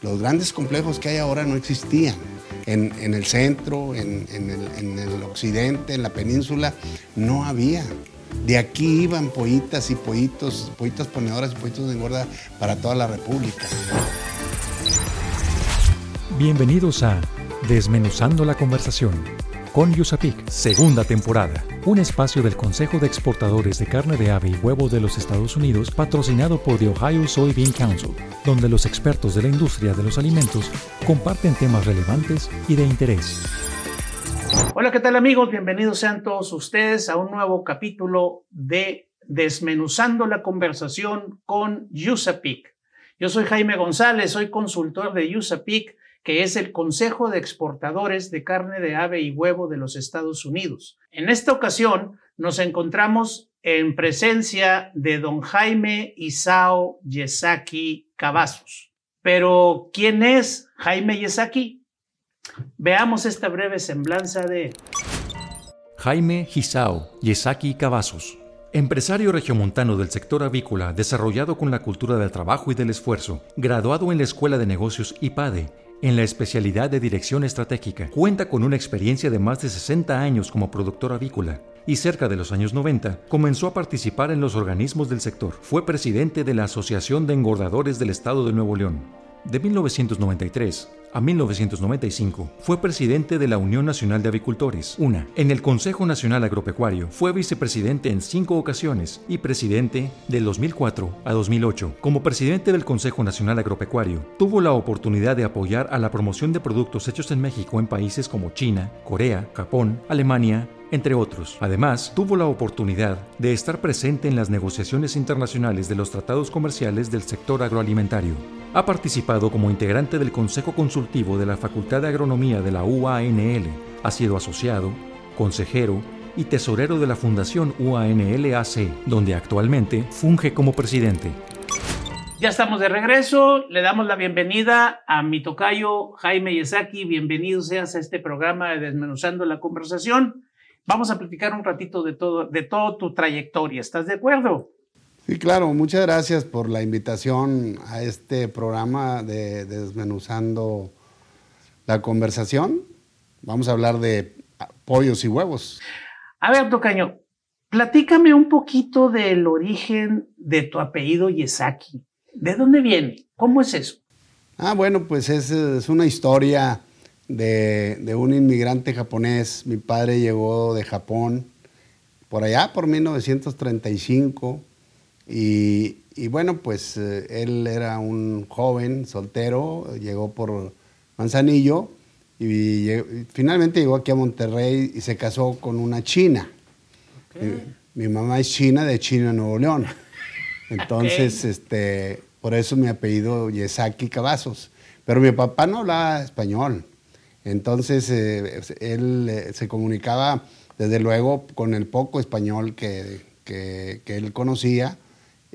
Los grandes complejos que hay ahora no existían. En, el centro, en, el, occidente, en la península, no había. De aquí iban pollitas y pollitos, pollitas ponedoras y pollitos de engorda para toda la República. Bienvenidos a Desmenuzando la conversación con Yusapik, segunda temporada, un espacio del Consejo de Exportadores de Carne de Ave y Huevo de los Estados Unidos patrocinado por The Ohio Soybean Council, donde los expertos de la industria de los alimentos comparten temas relevantes y de interés. Hola, ¿qué tal amigos? Bienvenidos sean todos ustedes a un nuevo capítulo de Desmenuzando la conversación con Yusapik. Yo soy Jaime González, soy consultor de Yusapik que es el Consejo de Exportadores de Carne de Ave y Huevo de los Estados Unidos. En esta ocasión nos encontramos en presencia de don Jaime Isao Yesaki Cavazos. Pero, ¿quién es Jaime Yesaki? Veamos esta breve semblanza de Jaime Isao Yesaki Cavazos. Empresario regiomontano del sector avícola, desarrollado con la cultura del trabajo y del esfuerzo, graduado en la Escuela de Negocios IPADE en la especialidad de dirección estratégica. Cuenta con una experiencia de más de 60 años como productor avícola y cerca de los años 90 comenzó a participar en los organismos del sector. Fue presidente de la Asociación de Engordadores del Estado de Nuevo León. De 1993 a 1995 fue presidente de la Unión Nacional de Avicultores, una. En el Consejo Nacional Agropecuario fue vicepresidente en cinco ocasiones y presidente del 2004 a 2008. Como presidente del Consejo Nacional Agropecuario, tuvo la oportunidad de apoyar a la promoción de productos hechos en México en países como China, Corea, Japón, Alemania, entre otros. Además, tuvo la oportunidad de estar presente en las negociaciones internacionales de los tratados comerciales del sector agroalimentario. Ha participado como integrante del Consejo Consultivo de la Facultad de Agronomía de la UANL. Ha sido asociado, consejero y tesorero de la Fundación UANL-AC, donde actualmente funge como presidente. Ya estamos de regreso. Le damos la bienvenida a mi tocayo Jaime Yesaki. Bienvenido seas a este programa de Desmenuzando la Conversación. Vamos a platicar un ratito de todo, de toda tu trayectoria. ¿Estás de acuerdo? Sí, claro. Muchas gracias por la invitación a este programa de, Desmenuzando la Conversación. Vamos a hablar de pollos y huevos. A ver, Tocaño, platícame un poquito del origen de tu apellido Yesaki. ¿De dónde viene? ¿Cómo es eso? Ah, bueno, pues es, es una historia de, un inmigrante japonés. Mi padre llegó de Japón por allá, por 1935. Y, bueno, pues eh, él era un joven soltero, llegó por Manzanillo y, finalmente llegó aquí a Monterrey y se casó con una china. Mi, mamá es china de China, Nuevo León. Entonces, este, por eso mi apellido Yesaki Cavazos. Pero mi papá no hablaba español. Entonces, eh, él eh, se comunicaba, desde luego, con el poco español que, él conocía.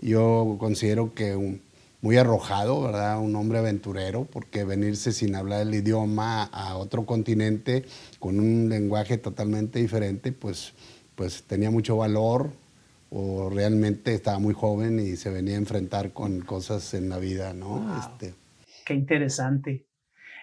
Yo considero que muy arrojado, ¿verdad? Un hombre aventurero, porque venirse sin hablar el idioma a otro continente con un lenguaje totalmente diferente, pues, pues tenía mucho valor o realmente estaba muy joven y se venía a enfrentar con cosas en la vida, ¿no? Este. Qué interesante.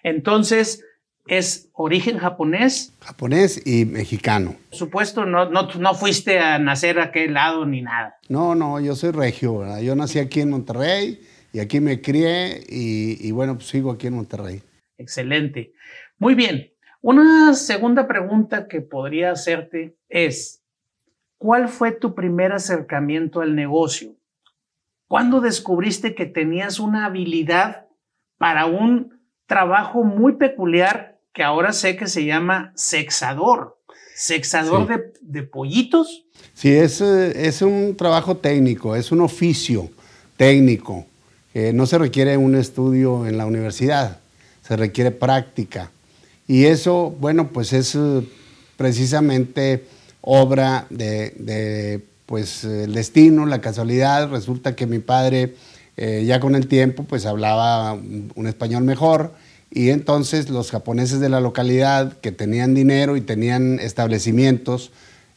Entonces, es origen japonés. Japonés y mexicano. Por supuesto, no, no, fuiste a nacer a aquel lado ni nada. No, no, yo soy regio, ¿verdad? Yo nací aquí en Monterrey y aquí me crié y, y bueno, pues sigo aquí en Monterrey. Excelente. Muy bien. Una segunda pregunta que podría hacerte es, ¿cuál fue tu primer acercamiento al negocio? ¿Cuándo descubriste que tenías una habilidad para un trabajo muy peculiar que ahora sé que se llama sexador. ¿Sexador de, pollitos? Sí, es, eh, es un trabajo técnico, es un oficio técnico. no se requiere un estudio en la universidad, se requiere práctica. Y eso, bueno, pues es eh, precisamente obra de, pues, el destino, la casualidad. Resulta que mi padre, eh, ya con el tiempo, pues hablaba un español mejor y entonces los japoneses de la localidad que tenían dinero y tenían establecimientos,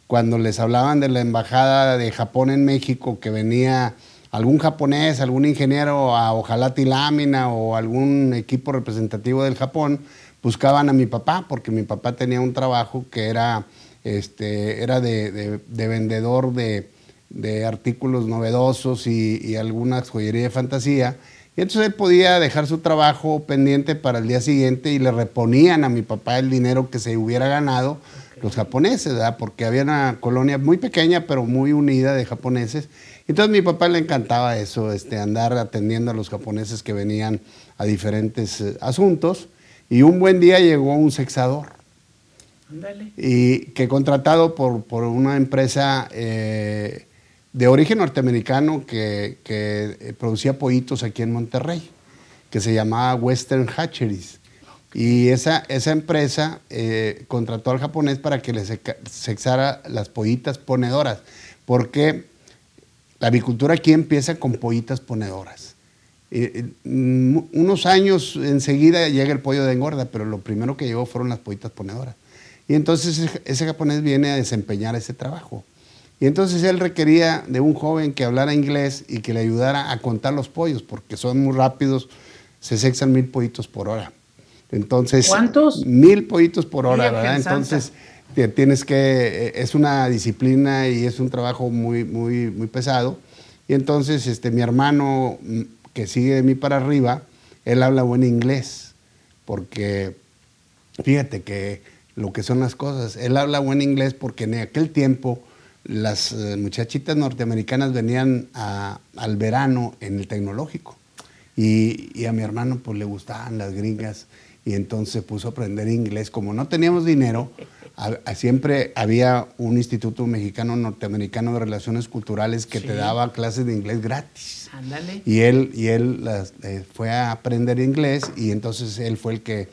cuando les hablaban de la embajada de Japón en México que venía algún japonés, algún ingeniero a ojalá lámina o algún equipo representativo del Japón, buscaban a mi papá, porque mi papá tenía un trabajo que era, este, era de, vendedor de, artículos novedosos y, y alguna joyería de fantasía. Y entonces él podía dejar su trabajo pendiente para el día siguiente y le reponían a mi papá el dinero que se hubiera ganado los japoneses, ¿verdad? porque había una colonia muy pequeña pero muy unida de japoneses. Entonces a mi papá le encantaba eso, este, andar atendiendo a los japoneses que venían a diferentes eh, asuntos. Y un buen día llegó un sexador. Y que contratado por, por una empresa eh, de origen norteamericano que, eh, producía pollitos aquí en Monterrey, que se llamaba Western Hatcheries. Y esa, esa empresa eh, contrató al japonés para que le sexara las pollitas ponedoras, porque la avicultura aquí empieza con pollitas ponedoras. Mm, unos años enseguida llega el pollo de engorda, pero lo primero que llegó fueron las pollitas ponedoras. Y entonces ese japonés viene a desempeñar ese trabajo. Y entonces él requería de un joven que hablara inglés y que le ayudara a contar los pollos, porque son muy rápidos, se sexan mil pollitos por hora. Entonces, ¿Cuántos? Mil pollitos por hora, ¿verdad? Entonces, tienes que, eh, es una disciplina y es un trabajo muy, muy, muy pesado. Y entonces, este, mi hermano, mm, que sigue de mí para arriba, él habla buen inglés, porque fíjate que lo que son las cosas, él habla buen inglés porque en aquel tiempo las eh, muchachitas norteamericanas venían al verano en el tecnológico. Y, a mi hermano pues le gustaban las gringas y entonces se puso a aprender inglés. Como no teníamos dinero, siempre había un instituto mexicano norteamericano de relaciones culturales que te daba clases de inglés gratis. Y él, y él eh, fue a aprender inglés y entonces él fue el que,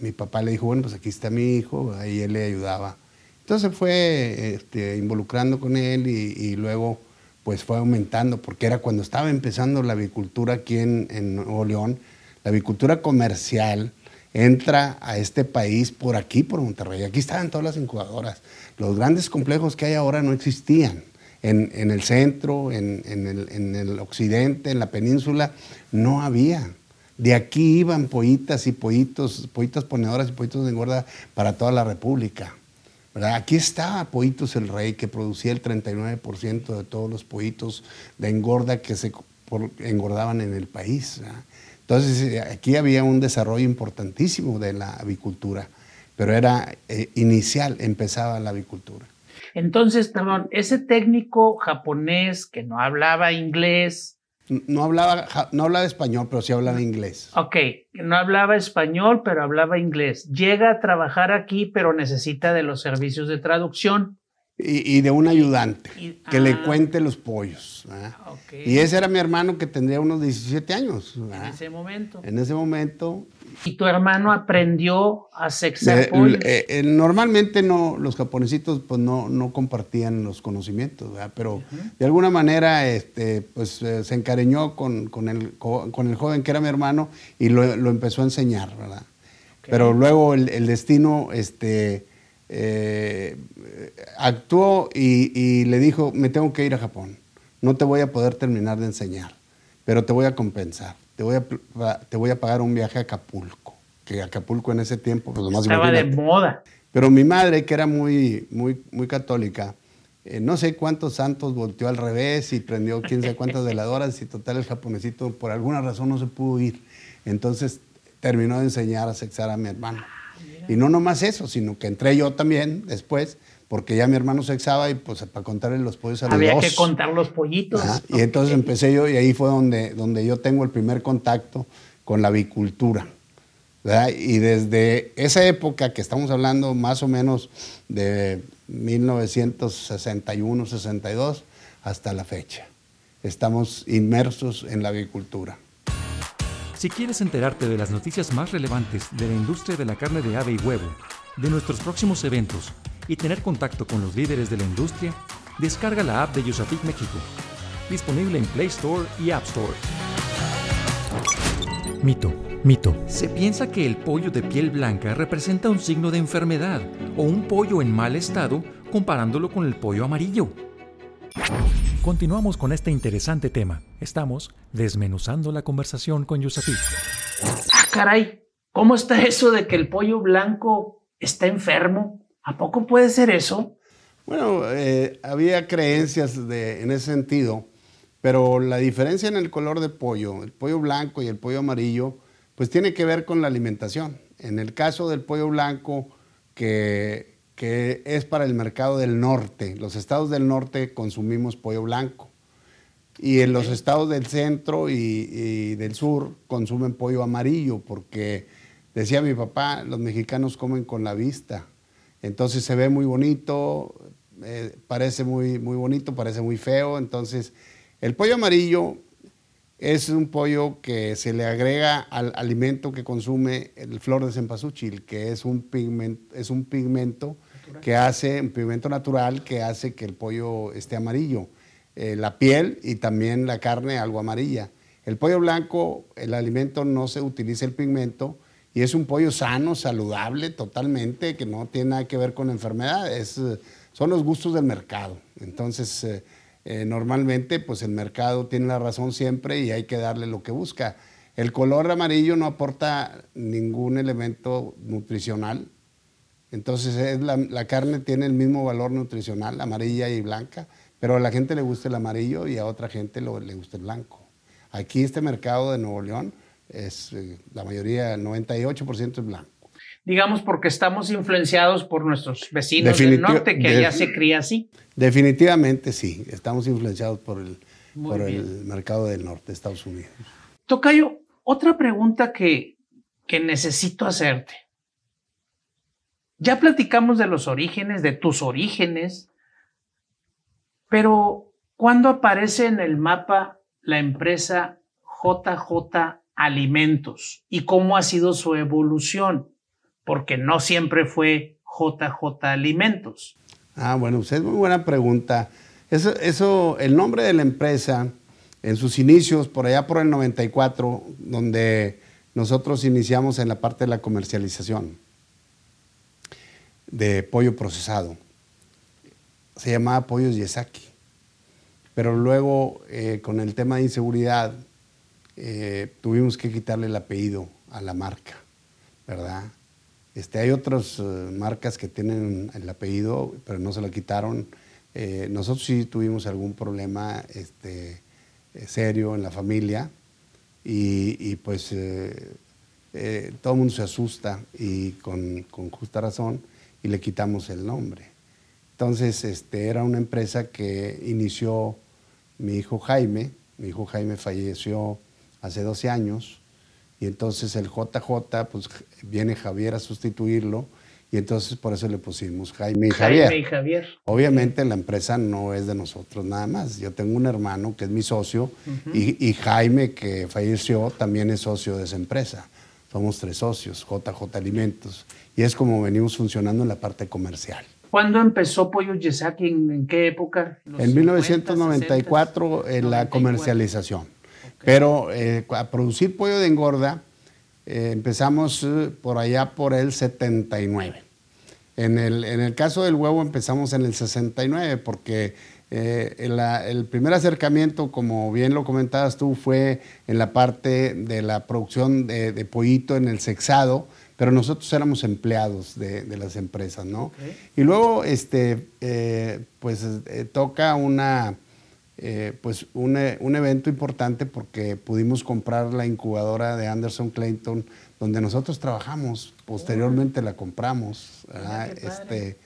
mi papá le dijo, bueno, pues aquí está mi hijo, ahí él le ayudaba entonces fue este, involucrando con él y, luego pues fue aumentando, porque era cuando estaba empezando la avicultura aquí en, Nuevo León, la avicultura comercial entra a este país por aquí, por Monterrey. Aquí estaban todas las incubadoras. Los grandes complejos que hay ahora no existían. En, el centro, en, el, en, el, occidente, en la península, no había. De aquí iban pollitas y pollitos, pollitas ponedoras y pollitos de engorda para toda la República. Aquí estaba Pollitos el Rey, que producía el 39% de todos los pollitos de engorda que se engordaban en el país. Entonces, eh, aquí había un desarrollo importantísimo de la avicultura, pero era eh, inicial, empezaba la avicultura. Entonces, perdón, ese técnico japonés que no hablaba inglés, no hablaba, no hablaba español, pero sí hablaba inglés. Ok, no hablaba español, pero hablaba inglés. Llega a trabajar aquí, pero necesita de los servicios de traducción. Y, de un ayudante que le ah. cuente los pollos. Y ese era mi hermano que tendría unos 17 años. En ese momento. En ese momento. ¿Y tu hermano aprendió a sexar pollos? Eh, eh, normalmente no, los japonesitos pues no, no compartían los conocimientos, pero de alguna manera este, pues, eh, se encariñó con, con, el, con el joven que era mi hermano y lo, empezó a enseñar, ¿verdad? Pero luego el, el destino este, eh, actuó y, le dijo, me tengo que ir a Japón, no te voy a poder terminar de enseñar, pero te voy a compensar, te voy a, te voy a pagar un viaje a Acapulco, que Acapulco en ese tiempo, pues Estaba de moda. Pero mi madre, que era muy, muy, muy católica, eh, no sé cuántos santos volteó al revés y prendió quién sabe cuántas veladoras y total el japonesito por alguna razón no se pudo ir. Entonces terminó de enseñar a sexar a mi hermano. Y no nomás eso, sino que entré yo también después, porque ya mi hermano sexaba y pues para contarle los pollos a los Había que contar los pollitos. Y entonces empecé yo y ahí fue donde, donde yo tengo el primer contacto con la avicultura. Y desde esa época que estamos hablando más o menos de 1961, 62 hasta la fecha, estamos inmersos en la avicultura. Si quieres enterarte de las noticias más relevantes de la industria de la carne de ave y huevo, de nuestros próximos eventos y tener contacto con los líderes de la industria, descarga la app de Yusapik México, disponible en Play Store y App Store. Mito, mito. Se piensa que el pollo de piel blanca representa un signo de enfermedad o un pollo en mal estado comparándolo con el pollo amarillo. Continuamos con este interesante tema. Estamos desmenuzando la conversación con Yusafit. Ah, caray, ¿cómo está eso de que el pollo blanco está enfermo? ¿A poco puede ser eso? Bueno, eh, había creencias de, en ese sentido, pero la diferencia en el color del pollo, el pollo blanco y el pollo amarillo, pues tiene que ver con la alimentación. En el caso del pollo blanco, que que es para el mercado del norte. Los estados del norte consumimos pollo blanco y en los estados del centro y, del sur consumen pollo amarillo porque, decía mi papá, los mexicanos comen con la vista. Entonces se ve muy bonito, eh, parece muy, muy bonito, parece muy feo. Entonces el pollo amarillo es un pollo que se le agrega al alimento que consume el flor de cempasúchil, que es un pigmento, es un pigmento que hace, un pigmento natural que hace que el pollo esté amarillo. Eh, la piel y también la carne algo amarilla. El pollo blanco, el alimento no se utiliza el pigmento y es un pollo sano, saludable totalmente, que no tiene nada que ver con enfermedades. son los gustos del mercado. Entonces, eh, eh, normalmente, pues el mercado tiene la razón siempre y hay que darle lo que busca. El color amarillo no aporta ningún elemento nutricional, entonces la, carne tiene el mismo valor nutricional, amarilla y blanca, pero a la gente le gusta el amarillo y a otra gente le gusta el blanco. Aquí este mercado de Nuevo León es eh, la mayoría, 98% es blanco. Digamos porque estamos influenciados por nuestros vecinos del norte, que allá se cría así. Definitivamente sí, estamos influenciados por el, por el mercado del norte de Estados Unidos. Tocayo, otra pregunta que, que necesito hacerte. Ya platicamos de los orígenes, de tus orígenes, pero ¿cuándo aparece en el mapa la empresa JJ Alimentos y cómo ha sido su evolución? Porque no siempre fue JJ Alimentos. Ah, bueno, usted es muy buena pregunta. Eso, eso, el nombre de la empresa, en sus inicios, por allá por el 94, donde nosotros iniciamos en la parte de la comercialización de pollo procesado. Se llamaba Pollos Yesaki. Pero luego, eh, con el tema de inseguridad, eh, tuvimos que quitarle el apellido a la marca, ¿verdad? Este, hay otras eh, marcas que tienen el apellido, pero no se lo quitaron. nosotros sí tuvimos algún problema este, serio en la familia y, pues todo el mundo se asusta y con, con justa razón y le quitamos el nombre. Entonces, este, era una empresa que inició mi hijo Jaime. Mi hijo Jaime falleció hace 12 años y entonces el JJ, pues viene Javier a sustituirlo y entonces por eso le pusimos Jaime y Javier. Jaime y Javier. Obviamente la empresa no es de nosotros nada más. Yo tengo un hermano que es mi socio y, y, Jaime, que falleció, también es socio de esa empresa. Somos tres socios, JJ Alimentos y es como venimos funcionando en la parte comercial. ¿Cuándo empezó Pollo Yesaki? ¿En, qué época? En 1994 en la comercialización. Pero eh, a producir pollo de engorda eh, empezamos eh, por allá por el 79. En el, en el caso del huevo empezamos en el 69 porque el, primer acercamiento, como bien lo comentabas tú, fue en la parte de la producción de, de pollito en el sexado pero nosotros éramos empleados de, las empresas, ¿no? Y luego, este, eh, pues eh, toca una, eh, pues un, evento importante porque pudimos comprar la incubadora de Anderson Clayton, donde nosotros trabajamos, posteriormente la compramos, este,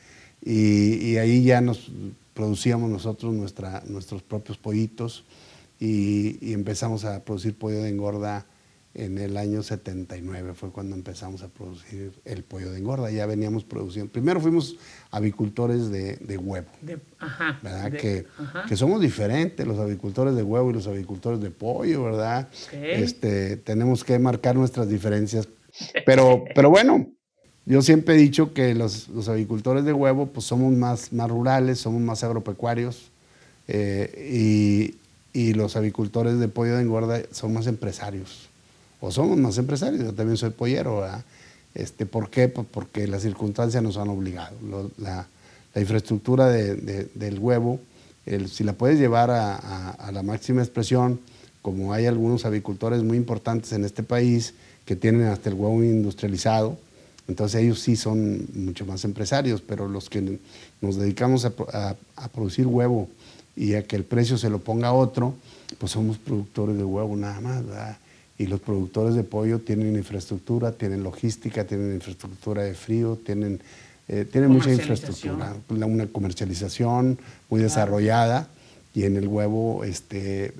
y, ahí ya nos producíamos nosotros nuestra, nuestros propios pollitos y, y empezamos a producir pollo de engorda en el año 79 fue cuando empezamos a producir el pollo de engorda. Ya veníamos produciendo. Primero fuimos avicultores de, huevo. ajá, ¿Verdad? que, que, somos diferentes, los avicultores de huevo y los avicultores de pollo, ¿verdad? Este, tenemos que marcar nuestras diferencias. Pero, pero bueno, yo siempre he dicho que los, los, avicultores de huevo pues somos más, más rurales, somos más agropecuarios. Eh, y, y los avicultores de pollo de engorda son más empresarios o somos más empresarios, yo también soy pollero, ¿verdad? Este, ¿Por qué? Pues porque las circunstancias nos han obligado. la, infraestructura del huevo si la puedes llevar a, la máxima expresión, como hay algunos avicultores muy importantes en este país que tienen hasta el huevo industrializado, entonces ellos sí son mucho más empresarios, pero los que nos dedicamos a, producir huevo y a que el precio se lo ponga otro, pues somos productores de huevo nada más, Y los productores de pollo tienen infraestructura, tienen logística, tienen infraestructura de frío, tienen, eh, tienen mucha infraestructura, una comercialización muy desarrollada y en el huevo este,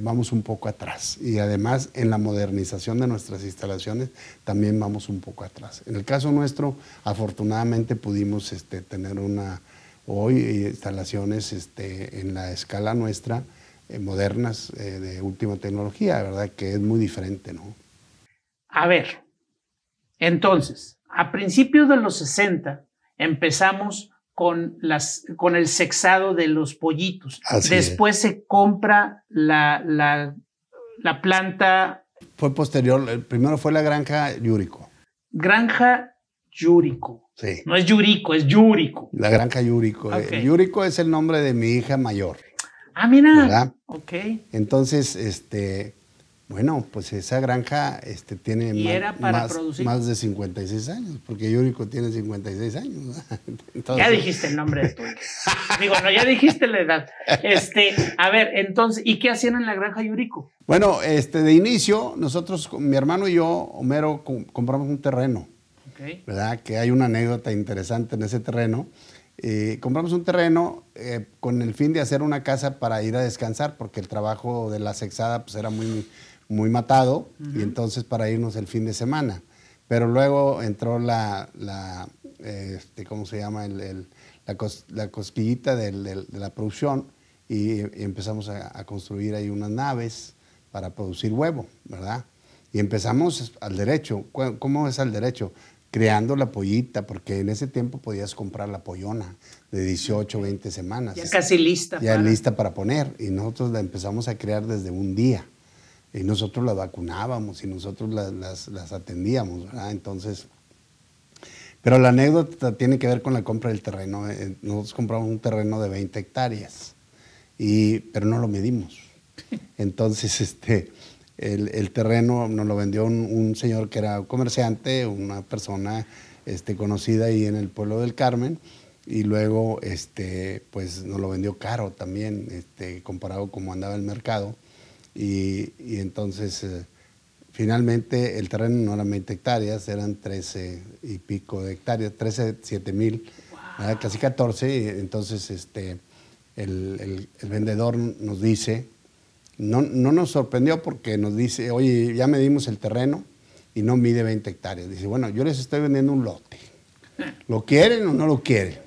vamos un poco atrás. Y además en la modernización de nuestras instalaciones también vamos un poco atrás. En el caso nuestro, afortunadamente pudimos este, tener una, hoy instalaciones este, en la escala nuestra, eh, modernas, eh, de última tecnología, ¿verdad? Que es muy diferente, ¿no? A ver, entonces, a principios de los 60 empezamos con, las, con el sexado de los pollitos. Después se compra la, la, la, planta. Fue posterior, el primero fue la granja Yúrico. Granja Yúrico. Sí. No es Yurico, es Yúrico. La granja Yúrico. Yúrico es el nombre de mi hija mayor. Ah, mira. ¿verdad? Ok. Entonces, este, bueno, pues esa granja este, tiene más, de 56 años, porque Yuriko tiene 56 años. Ya dijiste el nombre de tu Digo, no, ya dijiste la edad. Este, a ver, entonces, ¿y qué hacían en la granja Yuriko? Bueno, este, de inicio, nosotros, mi hermano y yo, Homero, compramos un terreno. ¿Verdad? Que hay una anécdota interesante en ese terreno. Eh, compramos un terreno eh, con el fin de hacer una casa para ir a descansar, porque el trabajo de la sexada pues, era muy muy matado y entonces para irnos el fin de semana. Pero luego entró la, la este, ¿cómo se llama? El, la, cosquillita de la producción y, empezamos a, construir ahí unas naves para producir huevo, ¿verdad? Y empezamos al derecho. ¿Cómo es al derecho? Creando la pollita, porque en ese tiempo podías comprar la pollona de 18, 20 semanas. Ya casi lista. Ya lista para poner. Y nosotros la empezamos a crear desde un día y nosotros las vacunábamos y nosotros las, atendíamos, ¿verdad? Entonces, pero la anécdota tiene que ver con la compra del terreno. Eh, nosotros compramos un terreno de 20 hectáreas, y, pero no lo medimos. Entonces, este, el, terreno nos lo vendió un, señor que era comerciante, una persona este, conocida ahí en el pueblo del Carmen, y luego este, pues nos lo vendió caro también, este, comparado como andaba el mercado. Y, entonces, eh, finalmente, el terreno no eran 20 hectáreas, eran 13 y pico de hectáreas, 13, 7 mil, casi 14. Y entonces, este, el, vendedor nos dice, no, no, nos sorprendió porque nos dice, oye, ya medimos el terreno y no mide 20 hectáreas. Dice, bueno, yo les estoy vendiendo un lote. ¿Lo quieren o no lo quieren?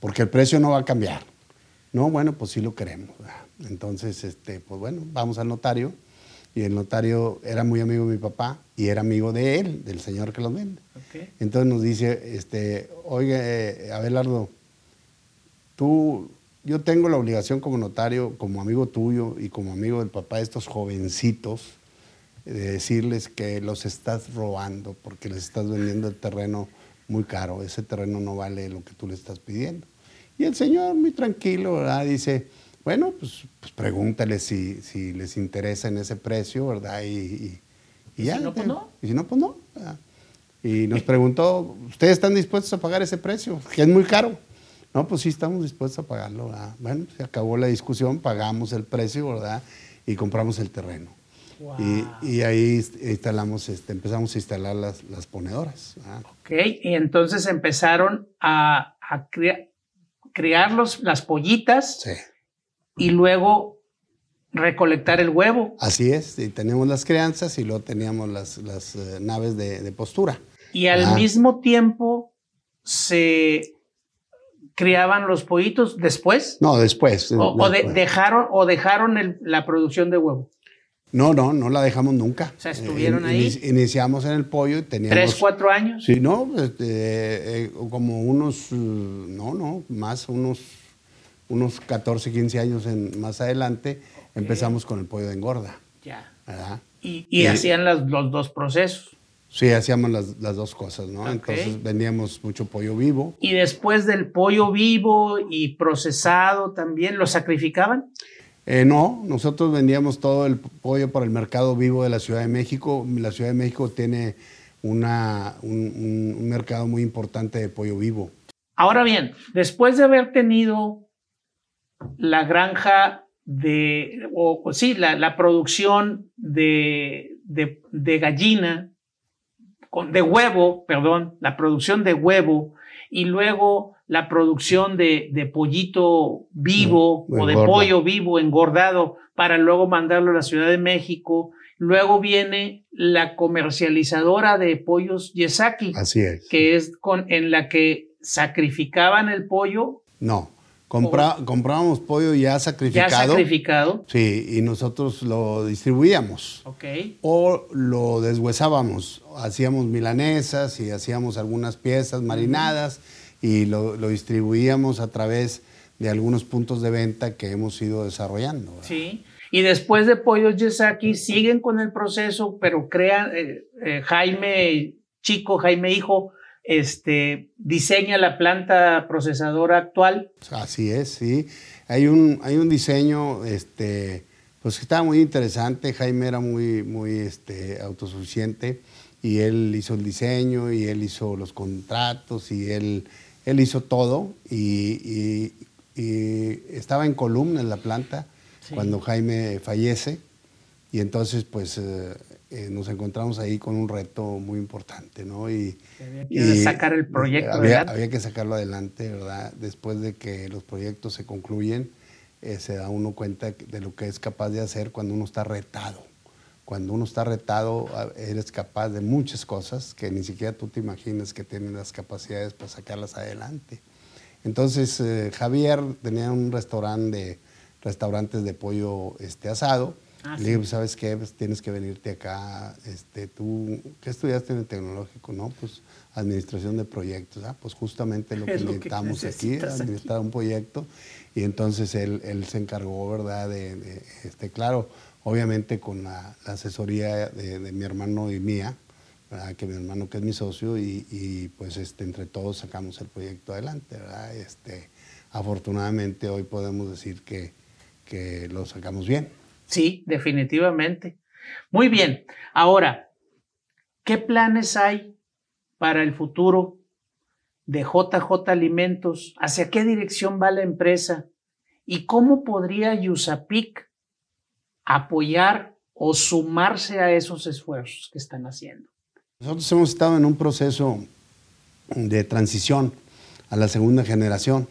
Porque el precio no va a cambiar. No, bueno, pues sí lo queremos. Entonces, este, pues bueno, vamos al notario y el notario era muy amigo de mi papá y era amigo de él, del señor que los vende. Entonces nos dice, este, oye, eh, Abelardo, tú, yo tengo la obligación como notario, como amigo tuyo y como amigo del papá de estos jovencitos, de decirles que los estás robando porque les estás vendiendo el terreno muy caro. Ese terreno no vale lo que tú le estás pidiendo. Y el señor, muy tranquilo, ¿verdad? dice, bueno, pues, pues pregúntale si, si, les interesa en ese precio, ¿verdad? Y, ya. Si no, pues no. Y si no, pues no. Y nos preguntó, ¿ustedes están dispuestos a pagar ese precio? Que es muy caro. No, pues sí, estamos dispuestos a pagarlo. ¿verdad? Bueno, se acabó la discusión, pagamos el precio, ¿verdad? Y compramos el terreno. Y, ahí instalamos, este, empezamos a instalar las, las ponedoras. Ok, y entonces empezaron a, a criar las pollitas. Sí y luego recolectar el huevo. Así es, y tenemos las crianzas y luego teníamos las, las eh, naves de, postura. Y al mismo tiempo se criaban los pollitos después. No, después. O, dejaron, o dejaron la producción de huevo. No, no, no la dejamos nunca. O sea, estuvieron eh, ahí. iniciamos en el pollo y teníamos. ¿Tres, cuatro años? Sí, no, este, eh, como unos, no, no, más, unos unos 14, 15 años en, más adelante, empezamos con el pollo de engorda. Ya. Y, hacían los dos procesos. Sí, hacíamos las, dos cosas, ¿no? Entonces vendíamos mucho pollo vivo. ¿Y después del pollo vivo y procesado también lo sacrificaban? Eh, no, nosotros vendíamos todo el pollo para el mercado vivo de la Ciudad de México. La Ciudad de México tiene una, un, mercado muy importante de pollo vivo. Ahora bien, después de haber tenido la granja de, o, sí, la, producción de, de, gallina, de huevo, perdón, la producción de huevo y luego la producción de, de pollito vivo o de pollo vivo engordado para luego mandarlo a la Ciudad de México. Luego viene la comercializadora de pollos Yesaki. Así es. Que es con, en la que sacrificaban el pollo. No, comprábamos pollo ya sacrificado. Ya sacrificado. Sí, y nosotros lo distribuíamos. Ok. O lo deshuesábamos. Hacíamos milanesas y hacíamos algunas piezas marinadas y lo, distribuíamos a través de algunos puntos de venta que hemos ido desarrollando. Sí. Y después de Pollos Yesaki siguen con el proceso, pero crean, eh, eh, Jaime Chico, Jaime Hijo, este, diseña la planta procesadora actual. Así es, sí. Hay un, hay un diseño, este, pues que estaba muy interesante. Jaime era muy, muy este, autosuficiente y él hizo el diseño y él hizo los contratos y él, él hizo todo y, estaba en columna en la planta cuando Jaime fallece y entonces pues eh, eh, nos encontramos ahí con un reto muy importante, ¿no? Y, había que sacar el proyecto había, Había que sacarlo adelante, ¿verdad? Después de que los proyectos se concluyen, eh, se da uno cuenta de lo que es capaz de hacer cuando uno está retado. Cuando uno está retado, eres capaz de muchas cosas que ni siquiera tú te imaginas que tienes las capacidades para sacarlas adelante. Entonces, eh, Javier tenía un restaurante de, restaurantes de pollo este, asado, Ah, le digo, ¿sabes qué? Pues tienes que venirte acá. Este, tú, ¿qué estudiaste en el tecnológico? No, pues administración de proyectos. Ah, pues justamente lo que necesitamos aquí, administrar un proyecto. Y entonces él, él se encargó, ¿verdad? De, este, claro, obviamente con la, asesoría de, mi hermano y mía, ¿verdad? Que mi hermano que es mi socio y, y, pues este, entre todos sacamos el proyecto adelante, ¿verdad? Este, afortunadamente hoy podemos decir que, que lo sacamos bien. Sí, definitivamente. Muy bien. Ahora, ¿qué planes hay para el futuro de JJ Alimentos? ¿Hacia qué dirección va la empresa? ¿Y cómo podría Yusapic apoyar o sumarse a esos esfuerzos que están haciendo? Nosotros hemos estado en un proceso de transición a la segunda generación,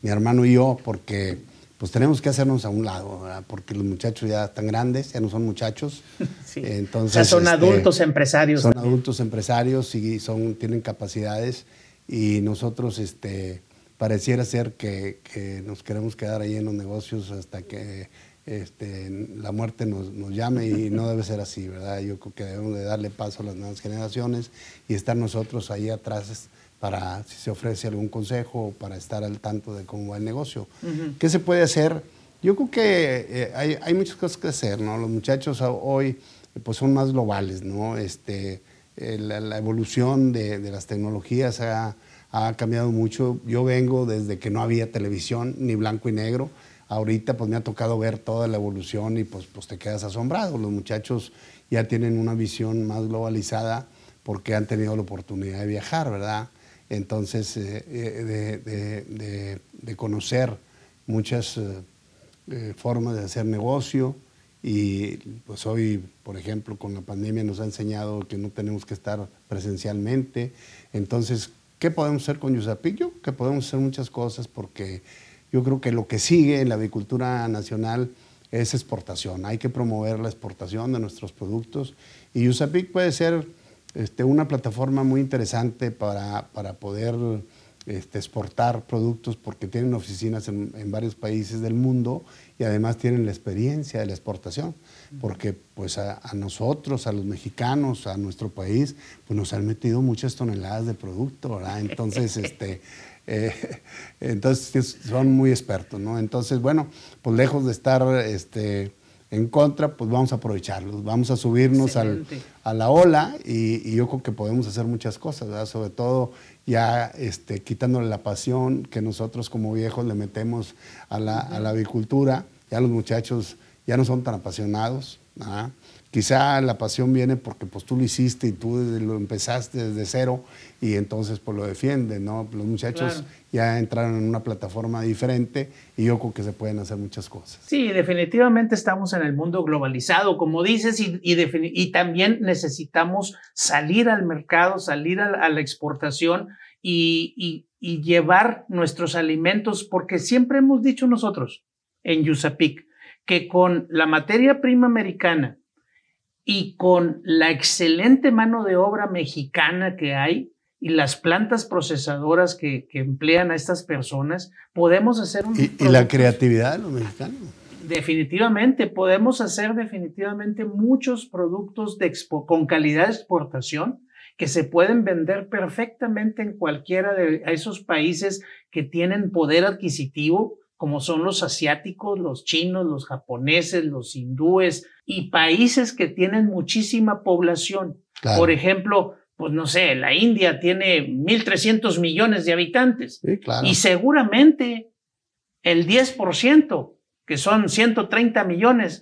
mi hermano y yo, porque pues tenemos que hacernos a un lado, porque los muchachos ya están grandes, ya no son muchachos. Entonces, o sea, son este, adultos empresarios. Son adultos empresarios y son, tienen capacidades y nosotros este, pareciera ser que, nos queremos quedar ahí en los negocios hasta que este, la muerte nos, nos, llame y no debe ser así, ¿verdad? Yo creo que debemos de darle paso a las nuevas generaciones y estar nosotros ahí atrás para si se ofrece algún consejo o para estar al tanto de cómo va el negocio. ¿Qué se puede hacer? Yo creo que eh, hay, hay, muchas cosas que hacer, ¿no? Los muchachos hoy pues son más globales, ¿no? Este, eh, la, evolución de, de, las tecnologías ha, ha, cambiado mucho. Yo vengo desde que no había televisión, ni blanco y negro. Ahorita pues me ha tocado ver toda la evolución y pues, pues te quedas asombrado. Los muchachos ya tienen una visión más globalizada porque han tenido la oportunidad de viajar, ¿verdad? Entonces eh, eh, de, conocer muchas eh, formas de hacer negocio y pues hoy, por ejemplo, con la pandemia nos ha enseñado que no tenemos que estar presencialmente. Entonces, ¿qué podemos hacer con Yusapillo? Que podemos hacer muchas cosas porque yo creo que lo que sigue en la avicultura nacional es exportación. Hay que promover la exportación de nuestros productos y Yusapic puede ser este, una plataforma muy interesante para, poder este, exportar productos porque tienen oficinas en, varios países del mundo y además tienen la experiencia de la exportación, porque pues a, nosotros, a los mexicanos, a nuestro país, pues nos han metido muchas toneladas de producto, ¿verdad? Entonces, este, eh, entonces son muy expertos, ¿no? Entonces, bueno, pues lejos de estar este, en contra, pues vamos a aprovecharlos, vamos a subirnos al, a la ola y, yo creo que podemos hacer muchas cosas, sobre todo ya este, quitándole la pasión que nosotros como viejos le metemos a la, a la avicultura, ya los muchachos ya no son tan apasionados. Quizá la pasión viene porque pues tú lo hiciste y tú lo empezaste desde cero y entonces pues lo defienden, ¿no? Los muchachos ya entraron en una plataforma diferente y yo creo que se pueden hacer muchas cosas. Sí, definitivamente estamos en el mundo globalizado, como dices, y, y, también necesitamos salir al mercado, salir a, la exportación y, y llevar nuestros alimentos, porque siempre hemos dicho nosotros en Yusapic que con la materia prima americana, y con la excelente mano de obra mexicana que hay y las plantas procesadoras que, emplean a estas personas, podemos hacer un... Y, la creatividad de los mexicanos. Definitivamente, podemos hacer definitivamente muchos productos de con calidad de exportación que se pueden vender perfectamente en cualquiera de esos países que tienen poder adquisitivo como son los asiáticos, los chinos, los japoneses, los hindúes y países que tienen muchísima población. Por ejemplo, pues no sé, la India tiene 1.300 millones de habitantes y seguramente el 10%, que son 130 millones,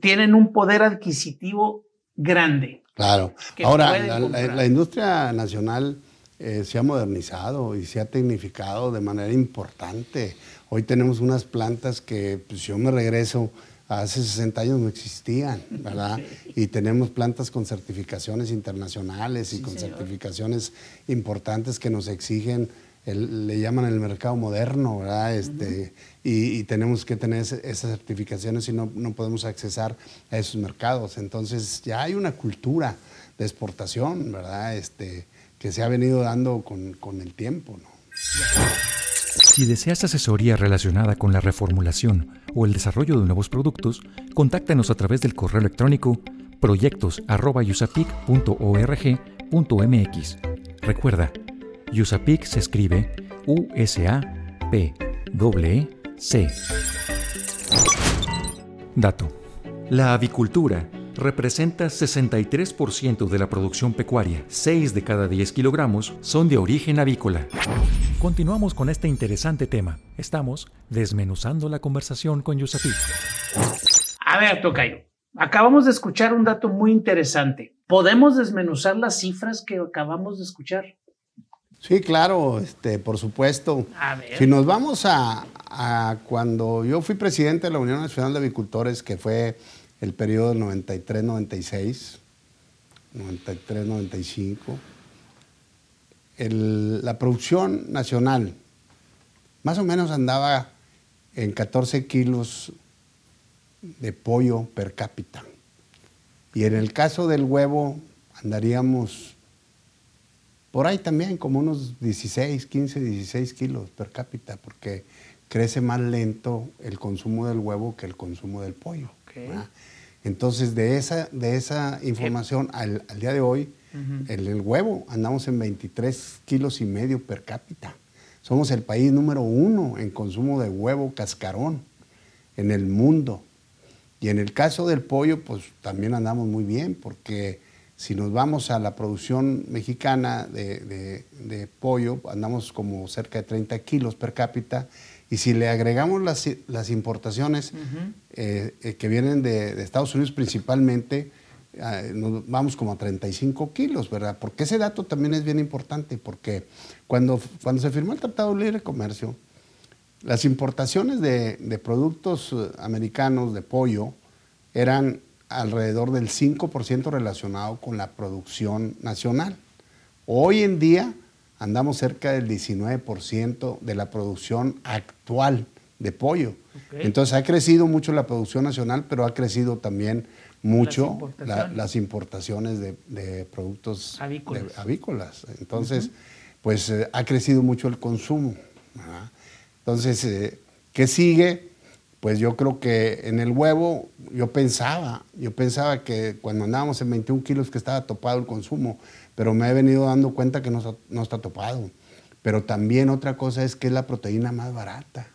tienen un poder adquisitivo grande. Claro. Ahora, la, industria nacional eh, se ha modernizado y se ha tecnificado de manera importante. Hoy tenemos unas plantas que, pues yo me regreso, hace 60 años no existían, ¿verdad? Y tenemos plantas con certificaciones internacionales y con certificaciones importantes que nos exigen, le llaman el mercado moderno, ¿verdad? Este, y, tenemos que tener esas certificaciones y no, no podemos accesar a esos mercados. Entonces ya hay una cultura de exportación, ¿verdad? Este, que se ha venido dando con, con el tiempo, ¿no? Si deseas asesoría relacionada con la reformulación o el desarrollo de nuevos productos, contáctanos a través del correo electrónico proyectos.usapic.org.mx. Recuerda, USAPIC se escribe U-S-A-P-E-C. Dato. La avicultura representa 63% de la producción pecuaria. 6 de cada 10 kilogramos son de origen avícola. Continuamos con este interesante tema. Estamos desmenuzando la conversación con Yusafi. A ver, Tocayo. Acabamos de escuchar un dato muy interesante. ¿Podemos desmenuzar las cifras que acabamos de escuchar? Sí, claro, este, por supuesto. A ver. Si nos vamos a, a cuando yo fui presidente de la Unión Nacional de Avicultores, que fue el periodo 93-96, 93-95, la producción nacional más o menos andaba en 14 kilos de pollo per cápita. Y en el caso del huevo andaríamos por ahí también como unos 16, 15, 16 kilos per cápita, porque crece más lento el consumo del huevo que el consumo del pollo. Entonces, de esa, de esa información al, día de hoy, el, huevo andamos en 23 kilos y medio per cápita. Somos el país número uno en consumo de huevo cascarón en el mundo. Y en el caso del pollo, pues también andamos muy bien, porque si nos vamos a la producción mexicana de, de pollo, andamos como cerca de 30 kilos per cápita y si le agregamos las, las importaciones eh, eh, que vienen de, Estados Unidos principalmente, eh, nos vamos como a 35 kilos, ¿verdad? Porque ese dato también es bien importante, porque cuando, cuando se firmó el Tratado de Libre Comercio, las importaciones de, de productos americanos de pollo eran alrededor del 5% relacionado con la producción nacional. Hoy en día andamos cerca del 19% de la producción actual de pollo. Entonces ha crecido mucho la producción nacional, pero ha crecido también mucho las importaciones, de, productos avícolas. Entonces, pues eh, ha crecido mucho el consumo. Entonces, eh, ¿qué sigue? Pues yo creo que en el huevo, yo pensaba, yo pensaba que cuando andábamos en 21 kilos que estaba topado el consumo, pero me he venido dando cuenta que no, no está topado. Pero también otra cosa es que es la proteína más barata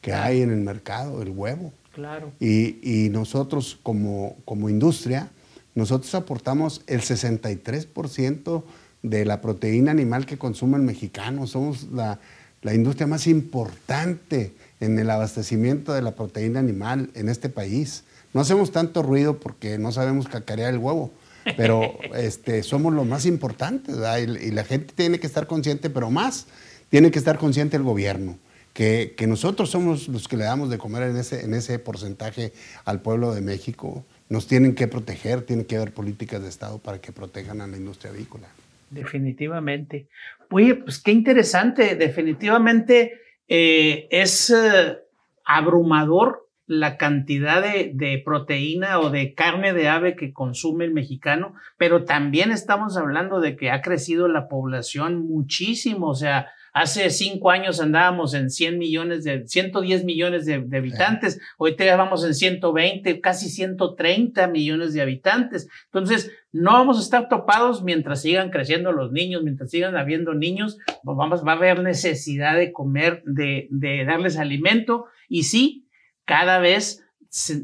que hay en el mercado, el huevo. Claro. Y, nosotros como, como industria, nosotros aportamos el 63% de la proteína animal que consume el mexicano. Somos la, la industria más importante en el abastecimiento de la proteína animal en este país. No hacemos tanto ruido porque no sabemos cacarear el huevo, pero este, somos los más importantes y, la gente tiene que estar consciente, pero más tiene que estar consciente el gobierno. Que, nosotros somos los que le damos de comer en ese, en ese porcentaje al pueblo de México. Nos tienen que proteger, tiene que haber políticas de Estado para que protejan a la industria avícola. Definitivamente. Oye, pues qué interesante. Definitivamente eh, es eh, abrumador la cantidad de, proteína o de carne de ave que consume el mexicano, pero también estamos hablando de que ha crecido la población muchísimo, o sea, hace cinco años andábamos en 100 millones de, 110 millones de, de habitantes, ahorita ya vamos en 120, casi 130 millones de habitantes, entonces no vamos a estar topados mientras sigan creciendo los niños, mientras sigan habiendo niños, pues vamos, va a haber necesidad de comer, de, de darles alimento. Y sí, cada vez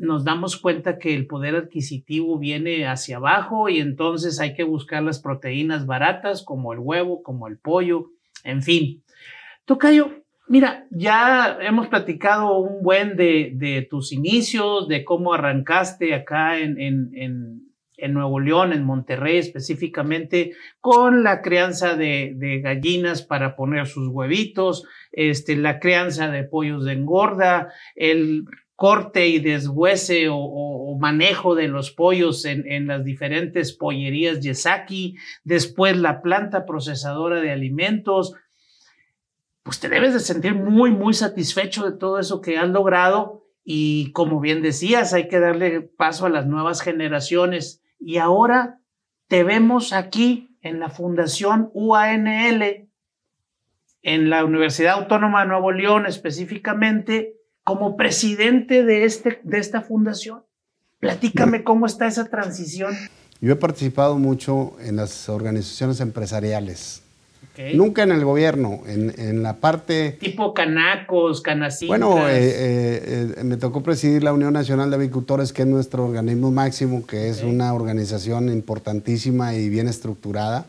nos damos cuenta que el poder adquisitivo viene hacia abajo y entonces hay que buscar las proteínas baratas como el huevo, como el pollo, en fin. Tocayo, mira, ya hemos platicado un buen de, de tus inicios, de cómo arrancaste acá en, en en Nuevo León, en Monterrey específicamente, con la crianza de, gallinas para poner sus huevitos, este, la crianza de pollos de engorda, el corte y deshuese o, manejo de los pollos en, en, las diferentes pollerías Yesaki, después la planta procesadora de alimentos, pues te debes de sentir muy, muy satisfecho de todo eso que has logrado y como bien decías, hay que darle paso a las nuevas generaciones y ahora te vemos aquí en la Fundación UANL, en la Universidad Autónoma de Nuevo León específicamente, como presidente de, este, de esta fundación. Platícame cómo está esa transición. Yo he participado mucho en las organizaciones empresariales Nunca en el gobierno, en, la parte... Tipo canacos, canacitas. Bueno, eh, eh, eh, me tocó presidir la Unión Nacional de Avicultores, que es nuestro organismo máximo, que es una organización importantísima y bien estructurada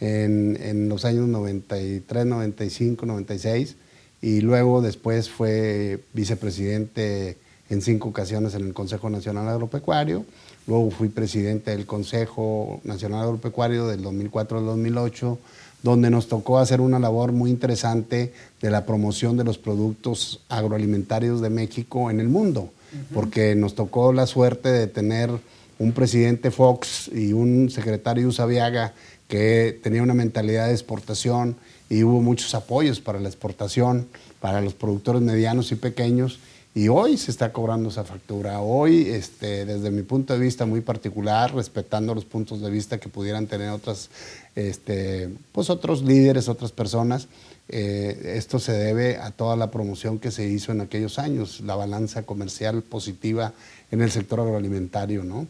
en, los años 93, 95, 96. Y luego después fue vicepresidente en cinco ocasiones en el Consejo Nacional Agropecuario. Luego fui presidente del Consejo Nacional Agropecuario del 2004 al 2008 donde nos tocó hacer una labor muy interesante de la promoción de los productos agroalimentarios de México en el mundo, porque nos tocó la suerte de tener un presidente Fox y un secretario Usabiaga que tenía una mentalidad de exportación y hubo muchos apoyos para la exportación, para los productores medianos y pequeños, y hoy se está cobrando esa factura. Hoy, este, desde mi punto de vista muy particular, respetando los puntos de vista que pudieran tener otras, este, pues otros líderes, otras personas, eh, esto se debe a toda la promoción que se hizo en aquellos años, la balanza comercial positiva en el sector agroalimentario, ¿no?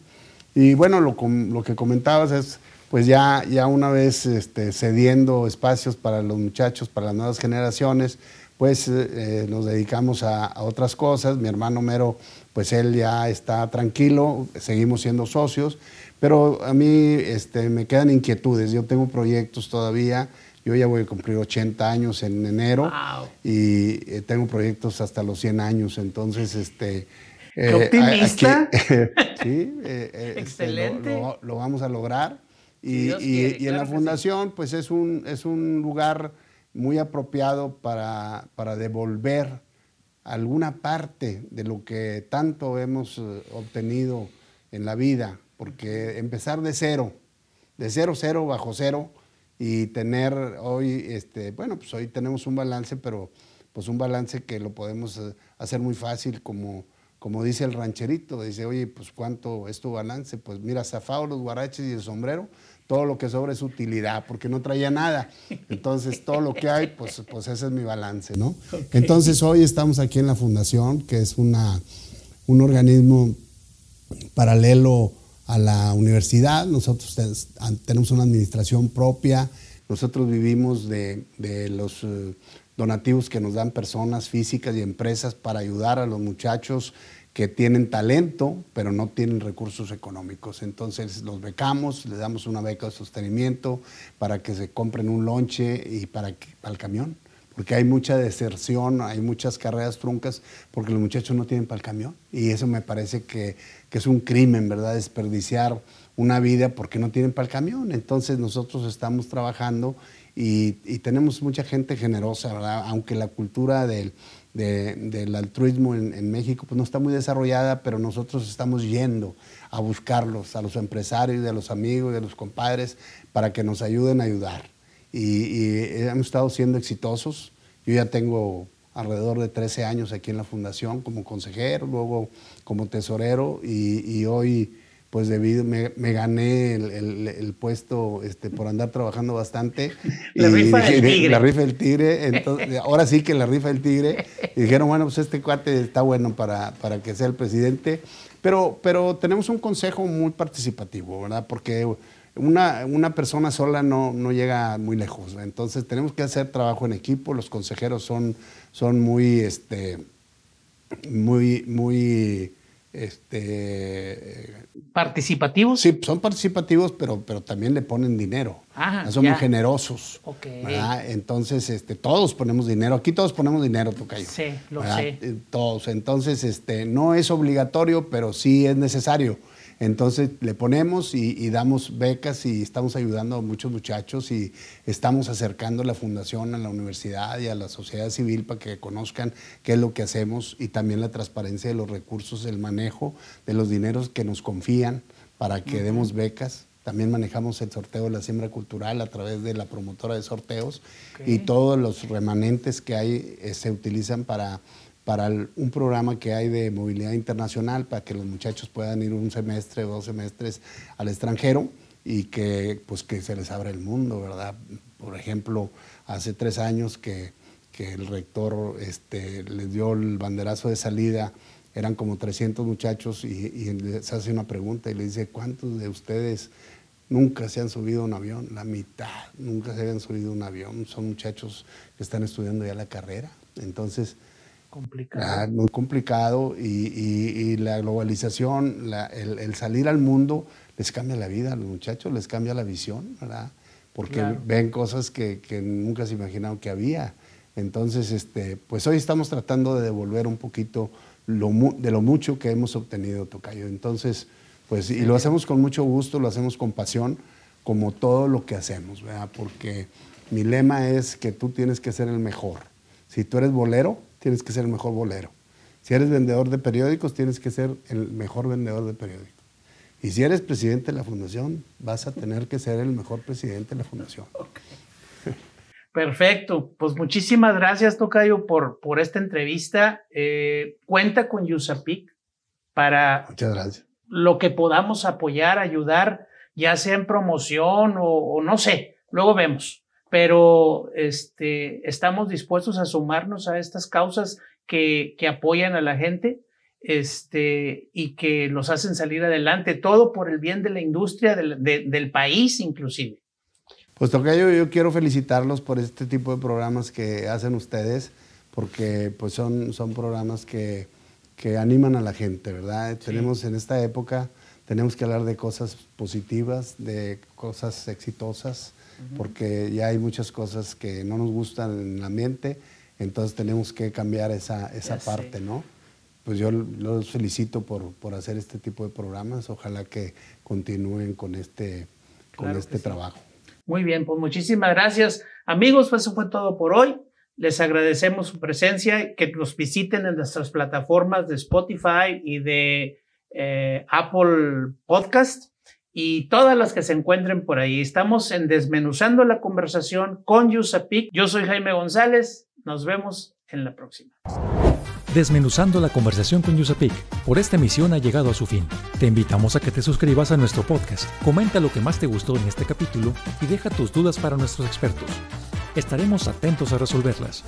Y bueno, lo, lo que comentabas es, pues ya, ya una vez este, cediendo espacios para los muchachos, para las nuevas generaciones, pues eh, nos dedicamos a, otras cosas. Mi hermano Mero, pues él ya está tranquilo, seguimos siendo socios, pero a mí este, me quedan inquietudes. Yo tengo proyectos todavía. Yo ya voy a cumplir 80 años en enero y eh, tengo proyectos hasta los 100 años. Entonces, este... Eh, optimista? sí, Excelente. lo, vamos a lograr. Y, en la fundación, pues es un, es un lugar muy apropiado para, devolver alguna parte de lo que tanto hemos eh, obtenido en la vida, porque empezar de cero, de cero, cero, bajo cero, y tener hoy, este, bueno, pues hoy tenemos un balance, pero pues un balance que lo podemos eh, hacer muy fácil, como, como dice el rancherito, dice, oye, pues cuánto es tu balance, pues mira, zafado los guaraches y el sombrero, todo lo que sobra es utilidad, porque no traía nada. Entonces, todo lo que hay, pues, pues ese es mi balance, ¿no? Entonces, hoy estamos aquí en la Fundación, que es una, un organismo paralelo a la universidad. Nosotros tenemos una administración propia. Nosotros vivimos de, de los eh, donativos que nos dan personas físicas y empresas para ayudar a los muchachos que tienen talento, pero no tienen recursos económicos. Entonces los becamos, les damos una beca de sostenimiento para que se compren un lonche y para, para el camión, porque hay mucha deserción, hay muchas carreras truncas, porque los muchachos no tienen para el camión. Y eso me parece que, que es un crimen, ¿verdad? Desperdiciar una vida porque no tienen para el camión. Entonces nosotros estamos trabajando y, y tenemos mucha gente generosa, ¿verdad? Aunque la cultura del del altruismo en, México pues no está muy desarrollada, pero nosotros estamos yendo a buscarlos, a los empresarios, a los amigos, a los compadres, para que nos ayuden a ayudar. Y, hemos estado siendo exitosos. Yo ya tengo alrededor de 13 años aquí en la fundación como consejero, luego como tesorero y hoy pues debido, me, gané el, puesto este, por andar trabajando bastante. la rifa del tigre. La rifa del tigre. ahora sí que la rifa del tigre. Y dijeron, bueno, pues este cuate está bueno para, para que sea el presidente. Pero, pero tenemos un consejo muy participativo, ¿verdad? Porque una, una persona sola no, no llega muy lejos. Entonces tenemos que hacer trabajo en equipo. Los consejeros son, son muy, este, muy, muy este, ¿Participativos? Sí, son participativos, pero, pero también le ponen dinero. son muy generosos. Entonces, este, todos ponemos dinero. Aquí todos ponemos dinero, Tocayo. Sí, lo sé. Eh, todos. Entonces, este, no es obligatorio, pero sí es necesario. Entonces le ponemos y, damos becas y estamos ayudando a muchos muchachos y estamos acercando la fundación a la universidad y a la sociedad civil para que conozcan qué es lo que hacemos y también la transparencia de los recursos, el manejo de los dineros que nos confían para que demos becas. También manejamos el sorteo de la siembra cultural a través de la promotora de sorteos y todos los remanentes que hay eh, se utilizan para para un programa que hay de movilidad internacional para que los muchachos puedan ir un semestre o dos semestres al extranjero y que, pues, que se les abra el mundo, ¿verdad? Por ejemplo, hace tres años que, que el rector este, les dio el banderazo de salida, eran como 300 muchachos y, y les hace una pregunta y le dice, ¿cuántos de ustedes nunca se han subido a un avión? La mitad nunca se habían subido a un avión, son muchachos que están estudiando ya la carrera. Entonces, Complicado. Ah, muy complicado y, la globalización, el, salir al mundo les cambia la vida a los muchachos, les cambia la visión, ¿verdad? Porque ven cosas que, nunca se imaginaron que había. Entonces, este, pues hoy estamos tratando de devolver un poquito de lo mucho que hemos obtenido, Tocayo. Entonces, pues, y lo hacemos con mucho gusto, lo hacemos con pasión, como todo lo que hacemos, ¿verdad? Porque mi lema es que tú tienes que ser el mejor. Si tú eres bolero, tienes que ser el mejor bolero. Si eres vendedor de periódicos, tienes que ser el mejor vendedor de periódicos. Y si eres presidente de la fundación, vas a tener que ser el mejor presidente de la fundación. Perfecto. Pues muchísimas gracias, Tocayo, por, por esta entrevista. Eh, cuenta con USAPIC para lo que podamos apoyar, ayudar, ya sea en promoción o no sé, luego vemos pero este, estamos dispuestos a sumarnos a estas causas que, que apoyan a la gente este, y que los hacen salir adelante, todo por el bien de la industria, del, del país inclusive. Pues Tocayo, yo quiero felicitarlos por este tipo de programas que hacen ustedes, porque pues son, son programas que, que animan a la gente, ¿verdad? Tenemos en esta época, tenemos que hablar de cosas positivas, de cosas exitosas, porque ya hay muchas cosas que no nos gustan en el ambiente, entonces tenemos que cambiar esa, esa parte, ¿no? Pues yo los felicito por, por, hacer este tipo de programas, ojalá que continúen con este, con este trabajo. Muy bien, pues muchísimas gracias. Amigos, pues eso fue todo por hoy. Les agradecemos su presencia, que nos visiten en nuestras plataformas de Spotify y de eh, Apple Podcast y todas las que se encuentren por ahí. Estamos en Desmenuzando la Conversación con Yusapik. Yo soy Jaime González. Nos vemos en la próxima. Desmenuzando la conversación con Yusapik. Por esta emisión ha llegado a su fin. Te invitamos a que te suscribas a nuestro podcast, comenta lo que más te gustó en este capítulo y deja tus dudas para nuestros expertos. Estaremos atentos a resolverlas.